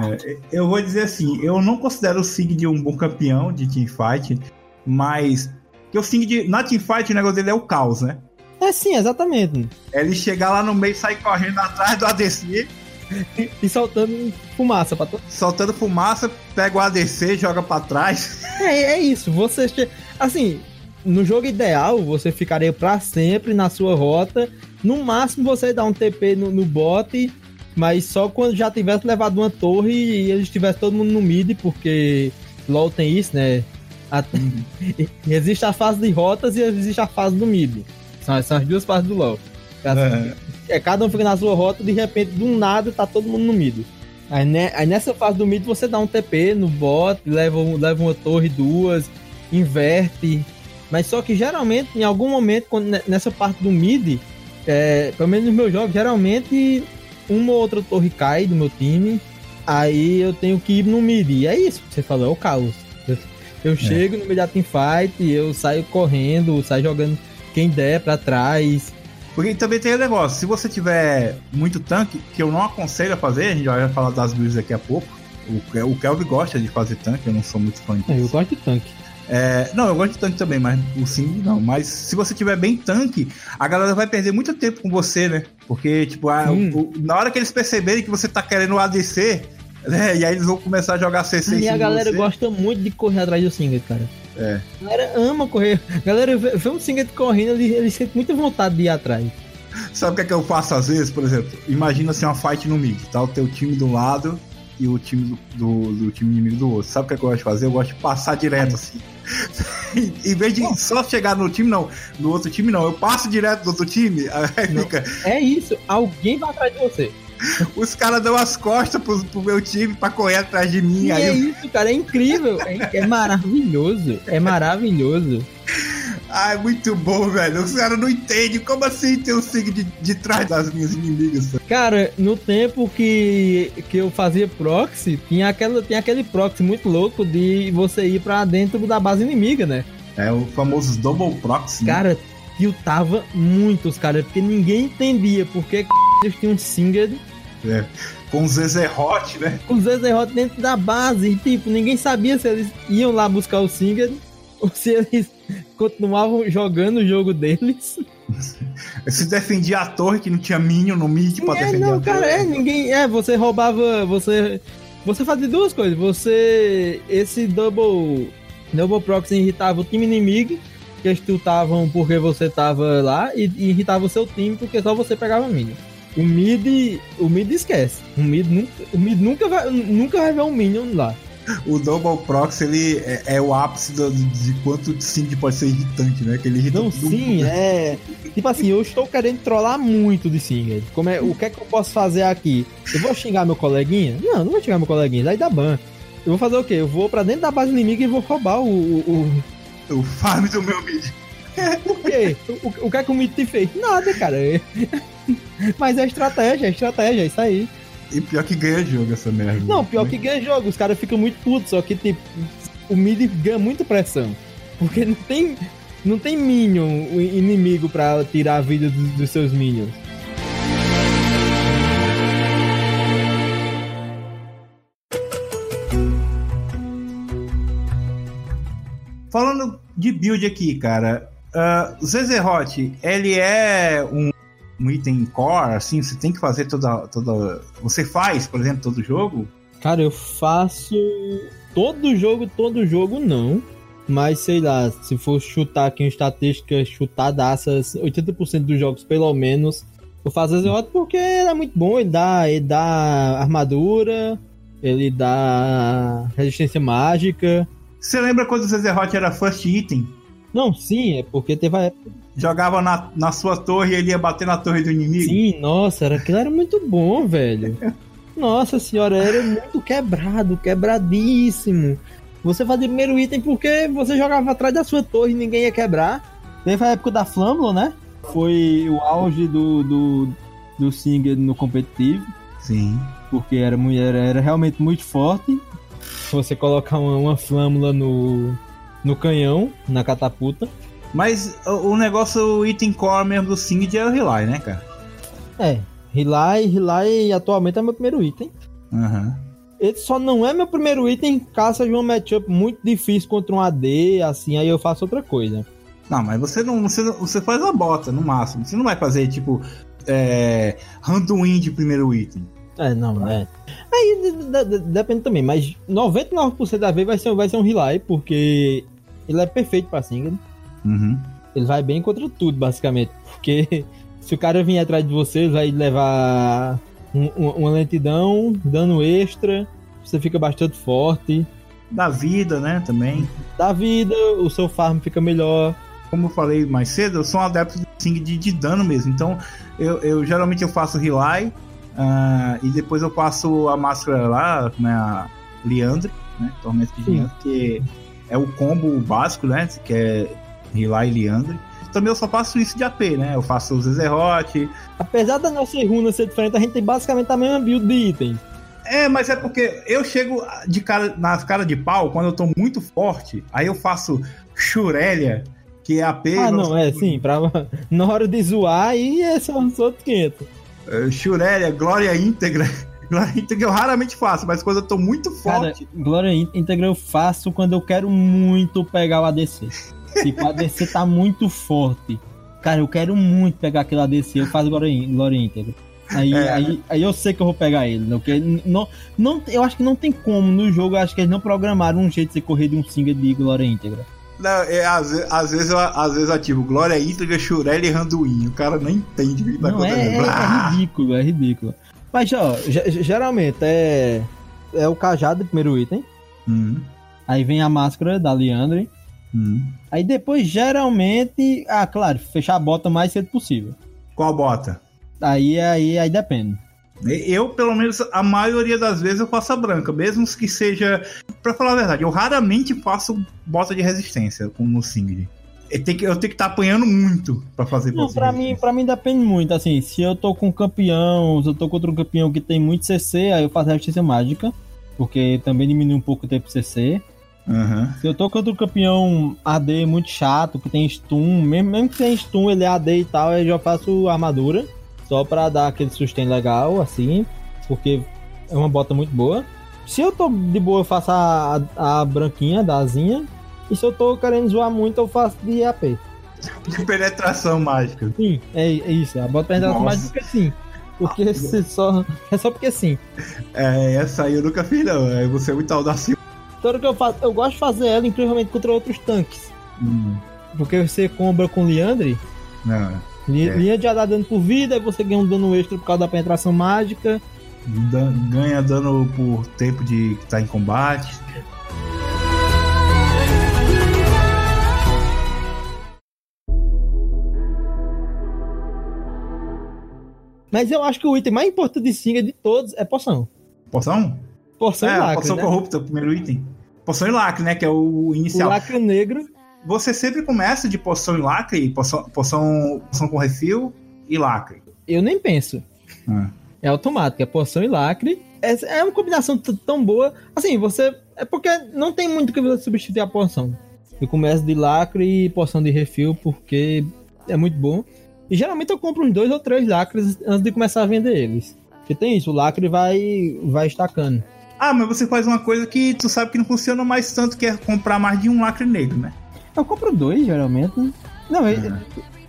É, eu vou dizer assim, eu não considero o Sigrid um bom campeão de teamfight, mas que o Sigrid, na teamfight, o negócio dele é o caos, né? É sim, exatamente. Ele chegar lá no meio e sair correndo atrás do ADC. e soltando fumaça pra todo Soltando fumaça, pega o ADC, joga pra trás. É, é isso. Você. Assim, no jogo ideal, você ficaria para sempre na sua rota. No máximo, você dá um TP no, no bot mas só quando já tivesse levado uma torre e eles estivesse todo mundo no mid, porque LoL tem isso, né? A... Uhum. (laughs) existe a fase de rotas e existe a fase do mid. São, são as duas fases do LoL. Assim, é. é. cada um fica na sua rota, de repente, do nada, tá todo mundo no mid. Aí, né, aí, nessa fase do mid você dá um TP no bot, leva, leva uma torre, duas, inverte. Mas só que geralmente, em algum momento, quando, nessa parte do mid, é, pelo menos nos meus jogos, geralmente uma ou outra torre cai do meu time, aí eu tenho que ir no mid. E é isso que você falou, é o caos. Eu, eu é. chego no meio da teamfight, eu saio correndo, saio jogando quem der para trás. Porque também tem o negócio, se você tiver muito tanque, que eu não aconselho a fazer, a gente vai falar das builds daqui a pouco. O, o Kelvin gosta de fazer tanque, eu não sou muito fã disso. Eu gosto de tanque. É, não, eu gosto de tanque também, mas o sim não. Mas se você tiver bem tanque, a galera vai perder muito tempo com você, né? Porque, tipo, a, o, na hora que eles perceberem que você tá querendo o ADC, né? E aí eles vão começar a jogar CC. E a galera gosta muito de correr atrás do Singed, cara. É. A galera ama correr. A galera vê, vê um Singed correndo, eles, eles sentem muita vontade de ir atrás. Sabe o que é que eu faço às vezes, por exemplo? Imagina assim uma fight no mid, tá o teu time do lado e o time do, do, do time inimigo do outro. Sabe o que, é que eu gosto de fazer? Eu gosto de passar direto assim (laughs) em vez de só chegar no time, não. No outro time, não. Eu passo direto do outro time. Fica... É isso. Alguém vai atrás de você. Os caras dão as costas pro, pro, meu time pra correr atrás de mim. E aí é eu... isso, cara. É incrível. É, é maravilhoso. É maravilhoso. Ah, é muito bom, velho. Os caras não entendem. Como assim ter o signo de, de trás das minhas inimigas? Cara, no tempo que, que eu fazia proxy, tinha, aquela, tinha aquele proxy muito louco de você ir pra dentro da base inimiga, né? É o famoso double proxy. Né? Cara, tiltava muito os caras, porque ninguém entendia porque eles tinham Singed. É. Com o Zezerot, né? Com o Zezerot dentro da base. E, tipo, ninguém sabia se eles iam lá buscar o Singed (laughs) ou se eles (laughs) continuavam jogando o jogo deles. (laughs) Se defendia a torre que não tinha minion no mid pra é, defender não, a cara, torre. é, ninguém. É, você roubava. Você. Você fazia duas coisas. Você. Esse double. Double proxy irritava o time inimigo, que eles tiltavam porque você tava lá, e, e irritava o seu time porque só você pegava minion. O mid. O mid esquece. O mid nunca, o mid nunca, vai, nunca vai ver um minion lá. O Double Proxy, ele é, é o ápice do- de quanto o Sing pode ser irritante, né? Que ele irrita Não, sim, é. Tipo assim, eu estou querendo trollar muito de Singer. Como é, o que é que eu posso fazer aqui? Eu vou xingar meu coleguinha? Não, não vou xingar meu coleguinha, daí dá ban. Eu vou fazer o quê? Eu vou pra dentro da base inimiga e vou roubar o. o, o... O farm do meu mid. Por quê? O, o que é que o Mito te fez? Nada, cara. (laughs) Mas é estratégia, é estratégia, é isso aí. E pior que ganha jogo essa merda. Não, pior que ganha jogo, os caras ficam muito putos, só que tipo, o mid ganha muita pressão. Porque não tem. Não tem minion o inimigo pra tirar a vida dos, dos seus minions. Falando de build aqui, cara. Uh, o Zezerot, ele é um, um item core, assim, você tem que fazer toda, toda. Você faz, por exemplo, todo jogo? Cara, eu faço todo jogo, todo jogo não. Mas sei lá, se for chutar aqui em estatística chutadaças, 80% dos jogos pelo menos, eu faço Azeroth porque ele é muito bom, ele dá, ele dá armadura, ele dá resistência mágica. Você lembra quando o Zezerot era first item? Não, sim, é porque teve a época. Jogava na, na sua torre e ele ia bater na torre do inimigo? Sim, nossa, era, aquilo era muito bom, velho. Nossa senhora, era muito quebrado, quebradíssimo. Você fazia primeiro item porque você jogava atrás da sua torre e ninguém ia quebrar. Teve a época da Flamlo, né? Foi o auge do, do, do Singer no competitivo, Sim. porque era, era, era realmente muito forte. Você colocar uma, uma flâmula no, no canhão, na catapulta. Mas o, o negócio, o item core mesmo do Singed é o Rely, né, cara? É, Relay, Relay atualmente é meu primeiro item. Aham. Ele só não é meu primeiro item caso seja um matchup muito difícil contra um AD, assim, aí eu faço outra coisa. Não, mas você não. Você, você faz a bota no máximo. Você não vai fazer, tipo, é, Randuin de primeiro item. É, não, é. Aí de- de- de- depende também, mas 99% da vez vai ser, vai ser um Relay, porque ele é perfeito pra Single. Uhum. Ele vai bem contra tudo, basicamente. Porque (laughs) se o cara vir atrás de você, ele vai levar um- um- uma lentidão, dano extra, você fica bastante forte. Da vida, né, também. Dá vida, o seu farm fica melhor. Como eu falei mais cedo, eu sou um adepto de Sing de, de dano mesmo. Então, eu, eu geralmente eu faço Rely ah, e depois eu passo a máscara lá, como é a Liandre, né? Tormento de Sim. Liandre, que é o combo básico, né? Que é Rely e Liandre. Também eu só faço isso de AP, né? Eu faço o Zezerot, Apesar da nossa runa ser diferente, a gente tem basicamente a mesma build de itens. É, mas é porque eu chego de cara, nas caras de pau quando eu tô muito forte. Aí eu faço Shurelia, que é AP. Ah, não, é sim, pra, (laughs) na hora de zoar, aí é só uns outros 500. Uh, Shurelia, Glória Íntegra. (laughs) Glória Íntegra eu raramente faço, mas quando eu tô muito Cara, forte. Glória Íntegra eu faço quando eu quero muito pegar o ADC. Tipo, o ADC tá muito forte. Cara, eu quero muito pegar aquele ADC, eu faço Glória, Ín- Glória Íntegra. Aí, É. aí, aí eu sei que eu vou pegar ele, né? Porque não, não, eu acho que não tem como no jogo, acho que eles não programaram um jeito de você correr de um single de Glória Íntegra. Não, é, às, às vezes eu, às vezes eu ativo Glória Íntegra, Shurelia e Randuin. O cara não entende o que tá Não, é, acontecendo. é, Blá. é ridículo, é ridículo. Mas, ó, ge- geralmente é, é o cajado, o primeiro item. Hum, Aí vem a máscara da Leandre. hum. Aí depois, geralmente, ah, claro, fechar a bota o mais cedo possível. Qual bota? Aí, aí, aí depende. Eu, pelo menos, a maioria das vezes eu faço a branca, mesmo que seja. Pra falar a verdade, eu raramente faço bota de resistência como no. Eu tenho que eu tenho que estar apanhando muito pra fazer Não, pra mim, pra mim depende muito. Assim, se eu tô com um campeão, se eu tô contra um campeão que tem muito CC, aí eu faço resistência mágica. Porque também diminui um pouco o tempo CC. Aham. Se eu tô contra um campeão AD muito chato, que tem stun, mesmo, mesmo que tenha stun, ele é AD e tal, eu já faço armadura. Só pra dar aquele sustain legal, assim. Porque é uma bota muito boa. Se eu tô de boa, eu faço a, a, a branquinha, da asinha. E se eu tô querendo zoar muito, eu faço de AP. (laughs) de penetração mágica. Sim, é, é isso. A bota penetração Nossa. mágica sim. Porque ah, só, (laughs) é só porque sim. É, essa aí eu nunca fiz não. É, você é muito audacioso. Tudo que eu faço, eu gosto de fazer ela incrivelmente contra outros tanques. Hum. Porque você compra com Leandre. Não. Linha é. de dá dano por vida, aí você ganha um dano extra por causa da penetração mágica. Ganha dano por tempo de estar tá em combate. Mas eu acho que o item mais importante de Singa de todos é poção. Poção? Poção é, e lacre. Poção né? corrupta, o primeiro item. Poção e lacre, né? Que é o inicial. O lacre negro. Você sempre começa de poção e lacre, poção, poção, poção com refil e lacre. Eu nem penso. Ah. É automático, é poção e lacre. É, é uma combinação tão boa. Assim, você. É porque não tem muito que você substituir a poção. Eu começo de lacre e poção de refil porque é muito bom. E geralmente eu compro uns dois ou três lacres antes de começar a vender eles. Porque tem isso, o lacre vai, vai estacando. Ah, mas você faz uma coisa que tu sabe que não funciona mais tanto, que é comprar mais de um lacre negro, né? Eu compro dois, geralmente. Não, eles,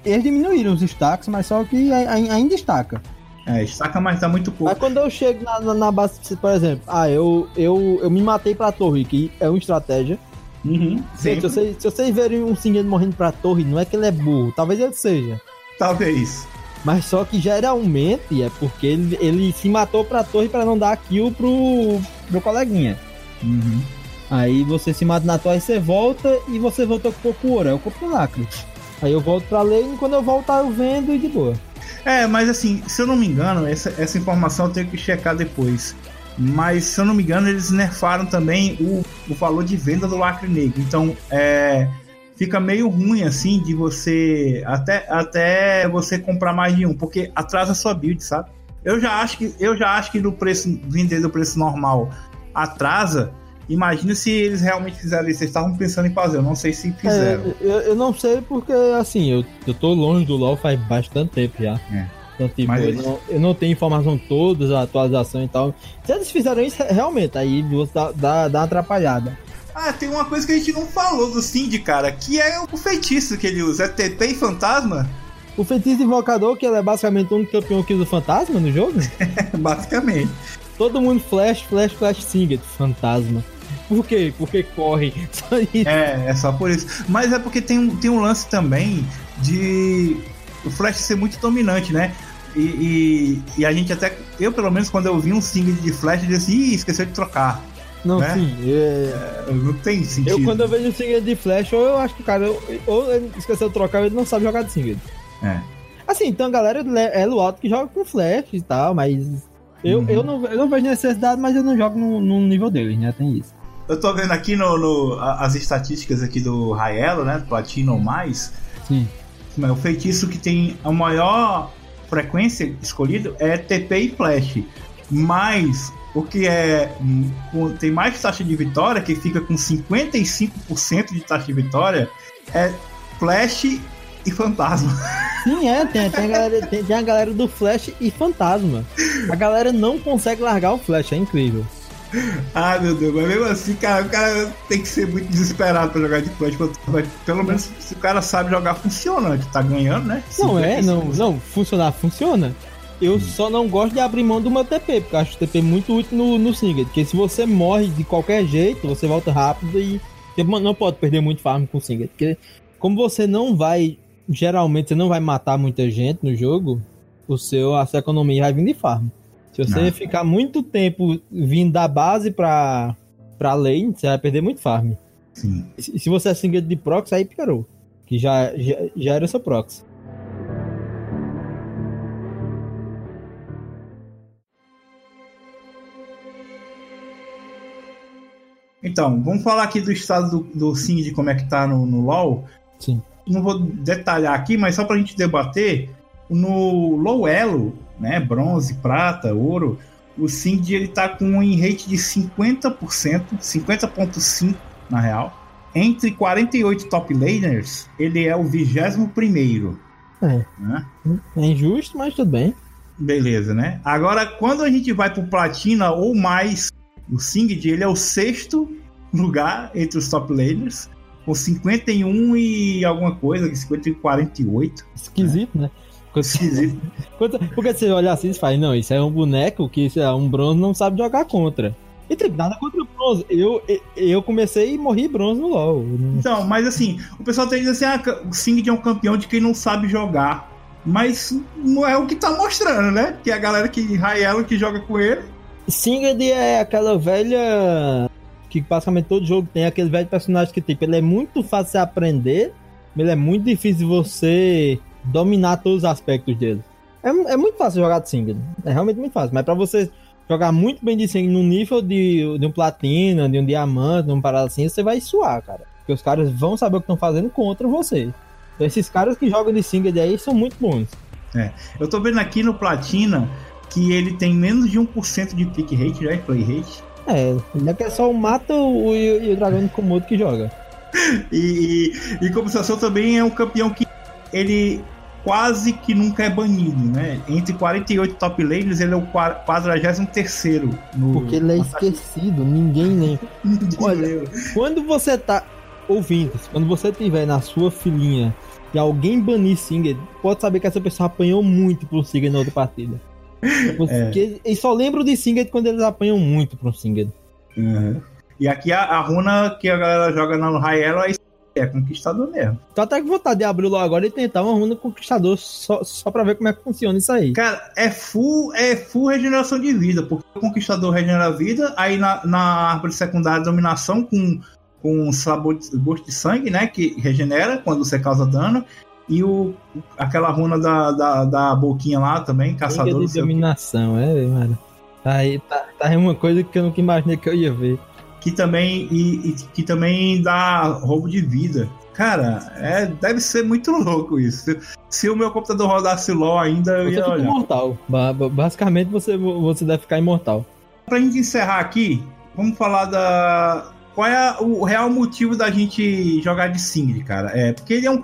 eles diminuíram os stacks, mas só que ainda estaca. É, estaca, mas tá muito pouco. Mas quando eu chego na, na, na, base, por exemplo, ah, eu, eu, eu me matei pra torre, que é uma estratégia. Uhum, Gente, se vocês, se vocês verem um Singed morrendo pra torre, não é que ele é burro, talvez ele seja. Talvez. Mas só que geralmente é porque ele, ele se matou pra torre para não dar kill pro, pro coleguinha. Uhum. Aí você se mata na torre, você volta e você voltou com pouco ouro. É o corpo lacre. Aí eu volto pra lane e quando eu voltar eu vendo e de boa. É, mas assim, se eu não me engano, essa, essa informação eu tenho que checar depois. Mas se eu não me engano, eles nerfaram também o, o valor de venda do lacre negro. Então, é, fica meio ruim assim de você até, até você comprar mais de um, porque atrasa a sua build, sabe? Eu já acho que eu já acho que no preço vender do preço normal atrasa. Imagina se eles realmente fizeram isso. Eles estavam pensando em fazer, eu não sei se fizeram. É, eu, eu, não sei porque assim, eu, eu tô longe do LoL faz bastante tempo já. É. Então, tipo, eu, eles... não, eu, não, tenho informação todas, a atualização e tal. Se eles fizeram isso, realmente, aí você dá, dá, dá uma atrapalhada. Ah, tem uma coisa que a gente não falou do Cindy, cara, que é o feitiço que ele usa. É TP e fantasma? O feitiço invocador, que ele é basicamente um campeão que usa fantasma no jogo? (laughs) basicamente. Todo mundo flash, flash, flash, Singed, fantasma. Por quê? Porque corre. (laughs) Só isso. É, é só por isso. Mas é porque tem um, tem um lance também de o Flash ser muito dominante, né? E, e, e, a gente até. Eu, pelo menos, quando eu vi um Singed de Flash, eu disse, ih, esqueceu de trocar. Não, né? sim. É... É, não tem sentido. Eu, quando eu vejo o Singed de Flash, ou eu acho que o cara, ou ele esqueceu de trocar, ou ele não sabe jogar de Singed. É. Assim, então a galera é o alto que joga com Flash e tal, mas. Eu, uhum. eu, não, eu não vejo necessidade, mas eu não jogo no, no nível deles, né? Tem isso. Eu tô vendo aqui no, no as estatísticas aqui do Raelo, né? Platino ou mais. Sim. O feitiço que tem a maior frequência escolhido é TP e Flash. Mas o que é tem mais taxa de vitória, que fica com 55% de taxa de vitória, é Flash e Fantasma. (laughs) Sim, é, tem, tem, a galera, tem, tem, a galera do Flash e Fantasma. A galera não consegue largar o Flash, é incrível. Ah, meu Deus, mas mesmo assim, cara, o cara tem que ser muito desesperado pra jogar de Flash. Mas pelo menos se o cara sabe jogar, funciona, que tá ganhando, né? Não, é, não, não, funcionar, funciona. Eu só não gosto de abrir mão do meu TP, porque eu acho o TP muito útil no, no Singed. Porque se você morre de qualquer jeito, você volta rápido e você não pode perder muito farm com o Singed. Porque como você não vai, geralmente você não vai matar muita gente no jogo, o seu, a sua economia vai vir de farm. Se você não. ficar muito tempo vindo da base pra, pra lane, você vai perder muito farm. Sim. Se, se você é Singed de prox, aí piorou. Que já, já, já era seu prox. Então, vamos falar aqui do estado do, do de como é que tá no, no LoL. Sim. Não vou detalhar aqui, mas só pra gente debater, no low elo, né, bronze, prata, ouro, o Cindy ele tá com um rate de 50%, 50.5 na real. Entre 48 top laners, ele é o 21 É. Né? É injusto, mas tudo bem. Beleza, né? Agora, quando a gente vai pro platina ou mais o Singed, ele é o sexto lugar entre os top laners. com 51 e alguma coisa, 50 e 48. Esquisito, né? Esquisito. (laughs) Porque você olha assim e fala, não, isso é um boneco que é um bronze não sabe jogar contra. E tem nada contra o bronze. Eu, eu comecei e morri bronze no LoL. Então, mas assim, o pessoal tem dizer assim, ah, o Singed é um campeão de quem não sabe jogar. Mas não é o que tá mostrando, né? Que é a galera que Raelo que joga com ele. Singed é aquela velha que basicamente todo jogo tem aquele velho personagem que tipo, ele é muito fácil de aprender, ele é muito difícil você dominar todos os aspectos dele. É, é muito fácil jogar de Singed, é realmente muito fácil, mas para você jogar muito bem de Singed no nível de, de um platina, de um diamante, de um parada assim, você vai suar, cara. Porque os caras vão saber o que estão fazendo contra você. Então esses caras que jogam de Singed aí são muito bons. É, eu tô vendo aqui no Platina que ele tem menos de 1% de pick rate, já é play rate. É, ele é que é só o mata o, e o dragão de Komodo que joga. (laughs) e, e, em compensação também é um campeão que ele quase que nunca é banido, né? Entre 48 top laners, ele é o 43 no. Porque ele é esquecido, ninguém lembra. (laughs) Olha, quando você tá ouvindo, quando você tiver na sua filhinha e alguém banir Singer, pode saber que essa pessoa apanhou muito pro Singer na outra partida. Porque é. eles só lembram de Singer quando eles apanham muito pro Singer. Uhum. E aqui a, a, runa que a galera joga no Raelo é, é conquistador mesmo. Tô até com vontade de abrir logo agora e tentar uma runa conquistador só, só pra ver como é que funciona isso aí. Cara, é full, é full regeneração de vida, porque o conquistador regenera a vida, aí na, na árvore secundária dominação com com sabor de, gosto de sangue, né? Que regenera quando você causa dano. E o, aquela runa da, da, da boquinha lá também, caçador. de dominação, é, mano. Tá aí, tá, tá aí uma coisa que eu nunca imaginei que eu ia ver. Que também, e, e que também dá roubo de vida. Cara, é, deve ser muito louco isso. Se, o meu computador rodasse LOL ainda, eu você ia olhar. imortal. Basicamente, você, você deve ficar imortal. Pra gente encerrar aqui, vamos falar da... Qual é o real motivo da gente jogar de Singed, cara? É porque ele é um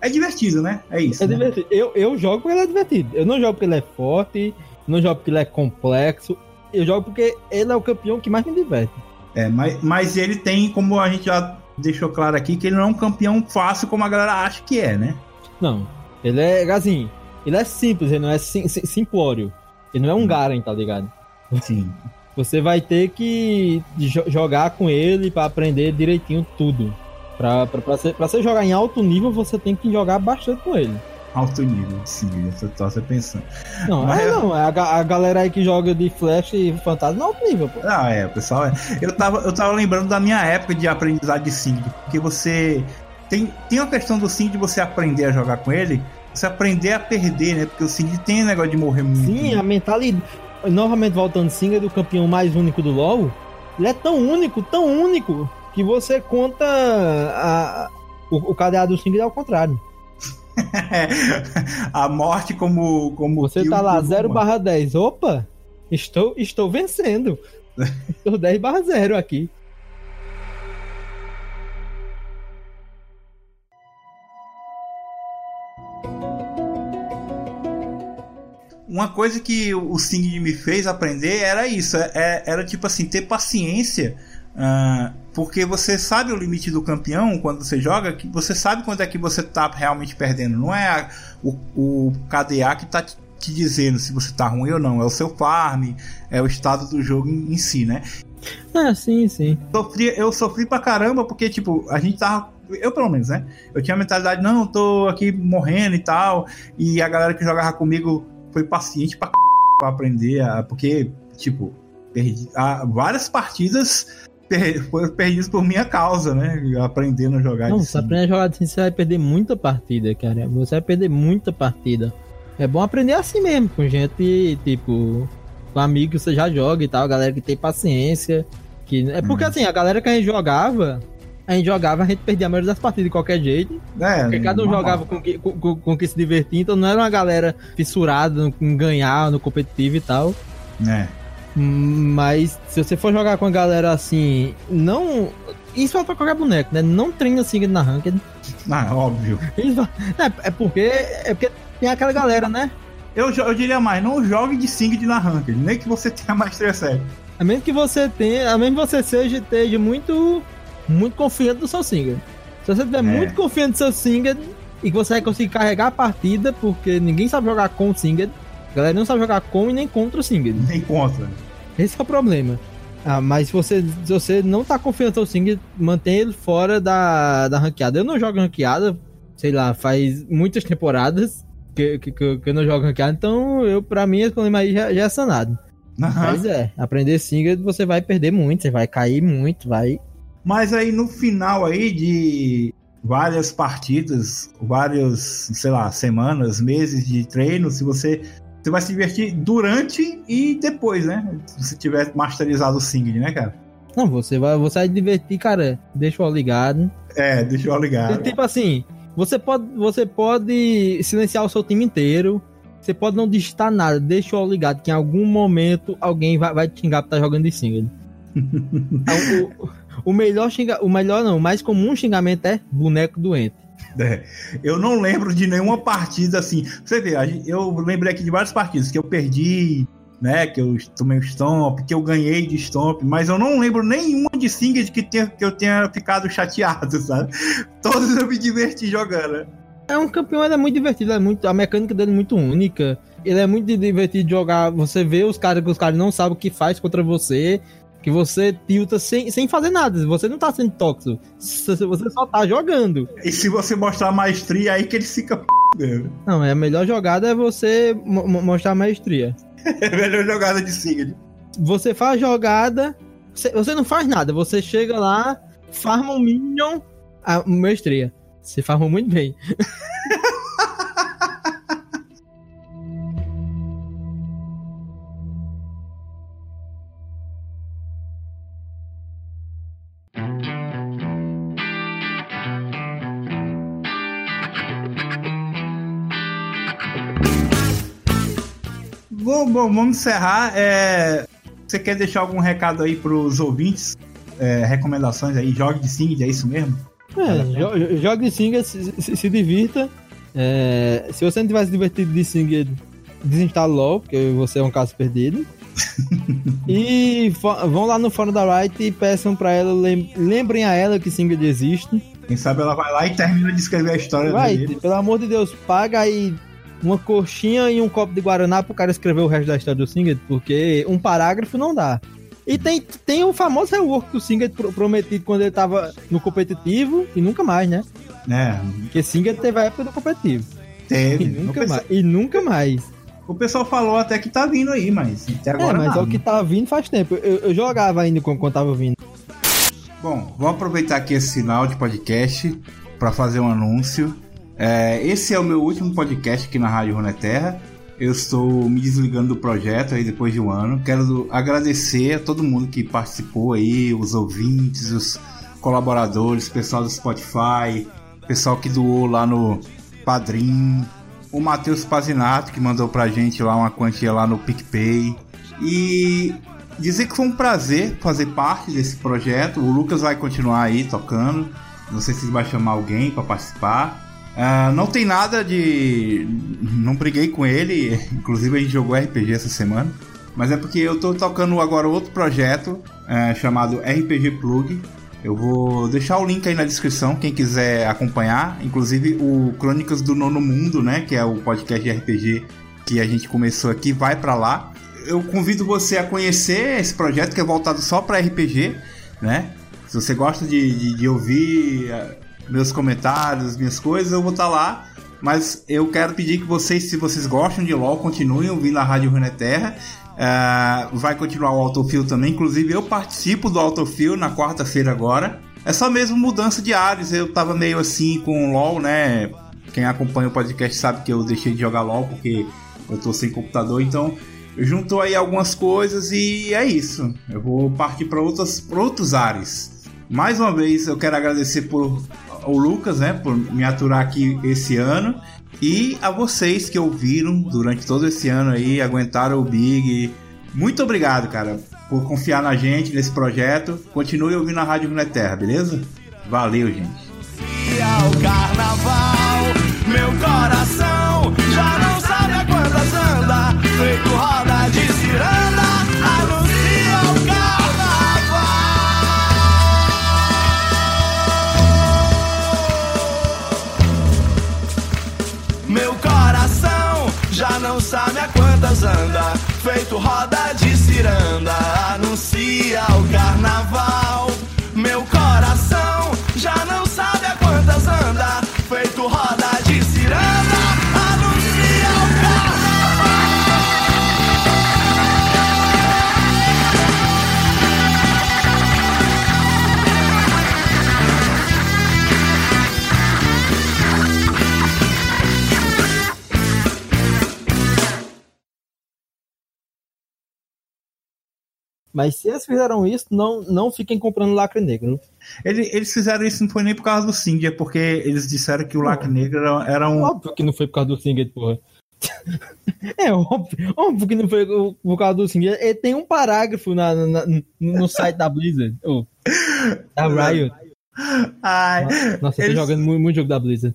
é divertido, né? É isso. É né? divertido. Eu, eu jogo porque ele é divertido. Eu não jogo porque ele é forte, não jogo porque ele é complexo. Eu jogo porque ele é o campeão que mais me diverte. É, mas, mas ele tem, como a gente já deixou claro aqui, que ele não é um campeão fácil como a galera acha que é, né? Não. Ele é, assim, ele é simples, ele não é sim, sim, simplório. Ele não é um. Garen, tá ligado? Sim. Você vai ter que jogar com ele para aprender direitinho tudo. Pra, pra, pra, você, pra você jogar em alto nível, você tem que jogar bastante com ele. Alto nível, sim, você tá você pensando. Não, Mas... é não, é a, a galera aí que joga de Flash e Fantasma é alto nível, pô. Ah, é, pessoal, é. Eu tava, eu tava lembrando da minha época de aprendizado de Sing, porque você. Tem, tem uma questão do Sing de você aprender a jogar com ele, você aprender a perder, né? Porque o Sing tem negócio de morrer muito. Sim, né? a mentalidade. Novamente voltando, Sing é do campeão mais único do LoL. Ele é tão único, tão único, que você conta a, o, o cadeado do Singed ao contrário. (laughs) a morte como. como você tá lá 0 barra 10. Opa! Estou, estou vencendo. estou 10 barra 0 aqui. Uma coisa que o Singed me fez aprender era isso. É, é, era tipo assim, ter paciência. Uh, porque você sabe o limite do campeão quando você joga, que você sabe quando é que você tá realmente perdendo. Não é a, o, o KDA que tá te dizendo se você tá ruim ou não. É o seu farm, é o estado do jogo em, em si, né? Ah, sim, sim. Sofri, eu sofri pra caramba, porque, tipo, a gente tava. Eu, pelo menos, né? Eu tinha a mentalidade, não, eu tô aqui morrendo e tal. E a galera que jogava comigo foi paciente pra, pra aprender, a, porque, tipo, perdi a, várias partidas foram perdidos por minha causa, né? Aprendendo a jogar Não, você aprende a jogar assim, você vai perder muita partida, cara. Você vai perder muita partida. É bom aprender assim mesmo, com gente, tipo, com amigos que você já joga e tal, galera que tem paciência. Que... É porque uhum. assim, a galera que a gente jogava, a gente jogava, a gente perdia a maioria das partidas de qualquer jeito. É, porque cada um normal. jogava com que, com, com que se divertia, então não era uma galera fissurada em ganhar no competitivo e tal. É. Mas se você for jogar com a galera assim, não. Isso é pra qualquer boneco, né? Não treina assim na ranked. Ah, óbvio. É, é porque. É porque tem aquela galera, né? Eu, eu diria mais, não jogue de Singed na ranked, nem que você (laughs) tenha mais 7. A menos que você tenha. A menos que você seja, esteja muito. Muito confiante do seu Singer. Se você tiver é. muito confiante no seu Singed e que você vai conseguir carregar a partida, porque ninguém sabe jogar com o Singed, a galera não sabe jogar com e nem contra o Singed. Nem contra. Esse é o problema. Ah, mas se você, se você não tá confiando no Singed, mantém ele fora da, da ranqueada. Eu não jogo ranqueada, sei lá, faz muitas temporadas que, que, que, que eu não jogo ranqueada, então eu, pra mim, esse problema aí já, já é sanado. Uhum. Mas é, aprender Singed você vai perder muito, você vai cair muito, vai mas aí no final aí de várias partidas, várias, sei lá, semanas, meses de treino, se você você vai se divertir durante e depois, né? Se tiver masterizado o Singed, né, cara? Não, você vai, você vai divertir, cara. Deixa o ligado. É, deixa o ligado. Tipo assim, você pode, você pode silenciar o seu time inteiro. Você pode não digitar nada, deixa o ligado que em algum momento alguém vai, vai te xingar por estar tá jogando de Singed. (laughs) então, o, o melhor xinga... o melhor não, o mais comum xingamento é boneco doente. É, eu não lembro de nenhuma partida assim. Você vê, eu lembrei aqui de várias partidas que eu perdi, né? Que eu tomei o Stomp, que eu ganhei de Stomp, mas eu não lembro nenhuma de Singed que, que eu tenha ficado chateado, (laughs) sabe? Todos eu me diverti jogando. É um campeão, ele é muito divertido, é muito, a mecânica dele é muito única. Ele é muito divertido de jogar. Você vê os caras que os caras não sabem o que faz contra você que você tilta sem, sem fazer nada. Você não tá sendo tóxico. Você só tá jogando. E se você mostrar maestria, aí que ele fica Não, é a melhor jogada é você mostrar maestria. (laughs) é a melhor jogada de Sigrid. Você faz jogada, você, você não faz nada. Você chega lá, farma um minion, a maestria. Você farma muito bem. (laughs) Bom, vamos encerrar. É... Você quer deixar algum recado aí pros ouvintes? É, recomendações aí? Jogue de Singed, é isso mesmo? É, jogue de Singed, se, se, se divirta. É, se você não tivesse divertido de Singed, desinstala LOL, porque você é um caso perdido. (laughs) e vão lá no fórum da Riot e peçam pra ela, lembrem a ela que Singed existe. Quem sabe ela vai lá e termina de escrever a história Riot, dele. pelo amor de Deus, paga aí uma coxinha e um copo de Guaraná pro cara escrever o resto da história do Singed, porque um parágrafo não dá. E tem, tem o famoso rework do Singed prometido quando ele tava no competitivo e nunca mais, né? É. Porque Singed teve a época do competitivo. Teve. (laughs) E nunca, mais, e nunca mais. O pessoal falou até que tá vindo aí, mas até agora. É, mas é o que tá vindo faz tempo. Eu, eu jogava ainda quando, quando tava vindo. Bom, vou aproveitar aqui esse final de podcast para fazer um anúncio. É, esse é o meu último podcast aqui na Rádio Runeterra. Eu estou me desligando do projeto aí depois de um ano. Quero agradecer a todo mundo que participou aí, os ouvintes, os colaboradores, pessoal do Spotify, pessoal que doou lá no Padrim, o Matheus Pazinato que mandou pra gente lá uma quantia lá no PicPay. E dizer que foi um prazer fazer parte desse projeto. O Lucas vai continuar aí tocando. Não sei se vai chamar alguém para participar. Uh, não tem nada de. Não briguei com ele, inclusive a gente jogou RPG essa semana. Mas é porque eu tô tocando agora outro projeto uh, chamado RPG Plug. Eu vou deixar o link aí na descrição, quem quiser acompanhar. Inclusive o Crônicas do Nono Mundo, né? Que é o podcast de RPG que a gente começou aqui, vai para lá. Eu convido você a conhecer esse projeto que é voltado só para RPG, né? Se você gosta de, de, de ouvir meus comentários, minhas coisas, eu vou estar tá lá. Mas eu quero pedir que vocês, se vocês gostam de LOL, continuem ouvindo a Rádio Runeterra. Uh, vai continuar o Autofill também. Inclusive, eu participo do Autofill na quarta-feira agora. É só mesmo mudança de ares. Eu tava meio assim com o LOL, né? Quem acompanha o podcast sabe que eu deixei de jogar LOL porque eu tô sem computador. Então, juntou aí algumas coisas e é isso. Eu vou partir para outros ares. Mais uma vez, eu quero agradecer por o Lucas, né, por me aturar aqui esse ano. E a vocês que ouviram durante todo esse ano aí, aguentaram o Big. Muito obrigado, cara, por confiar na gente, nesse projeto. Continue ouvindo a Rádio Terra, beleza? Valeu, gente. carnaval, meu coração já não sabe a quantas anda, feito roda de ciranda. Não sabe a quantas anda, feito roda de ciranda, anuncia o carnaval. Mas se eles fizeram isso, não, não fiquem comprando lacre negro. Ele- eles fizeram isso não foi nem por causa do Cindy, é porque eles disseram que o Lacre Negro era, um. Óbvio que não foi por causa do Singer, porra. (laughs) É óbvio, óbvio que não foi por causa do Singer. Ele tem um parágrafo na, na- no site da Blizzard. ou da (laughs) Riot. Ai, Nossa, eu tô eles- jogando muito, muito jogo da Blizzard.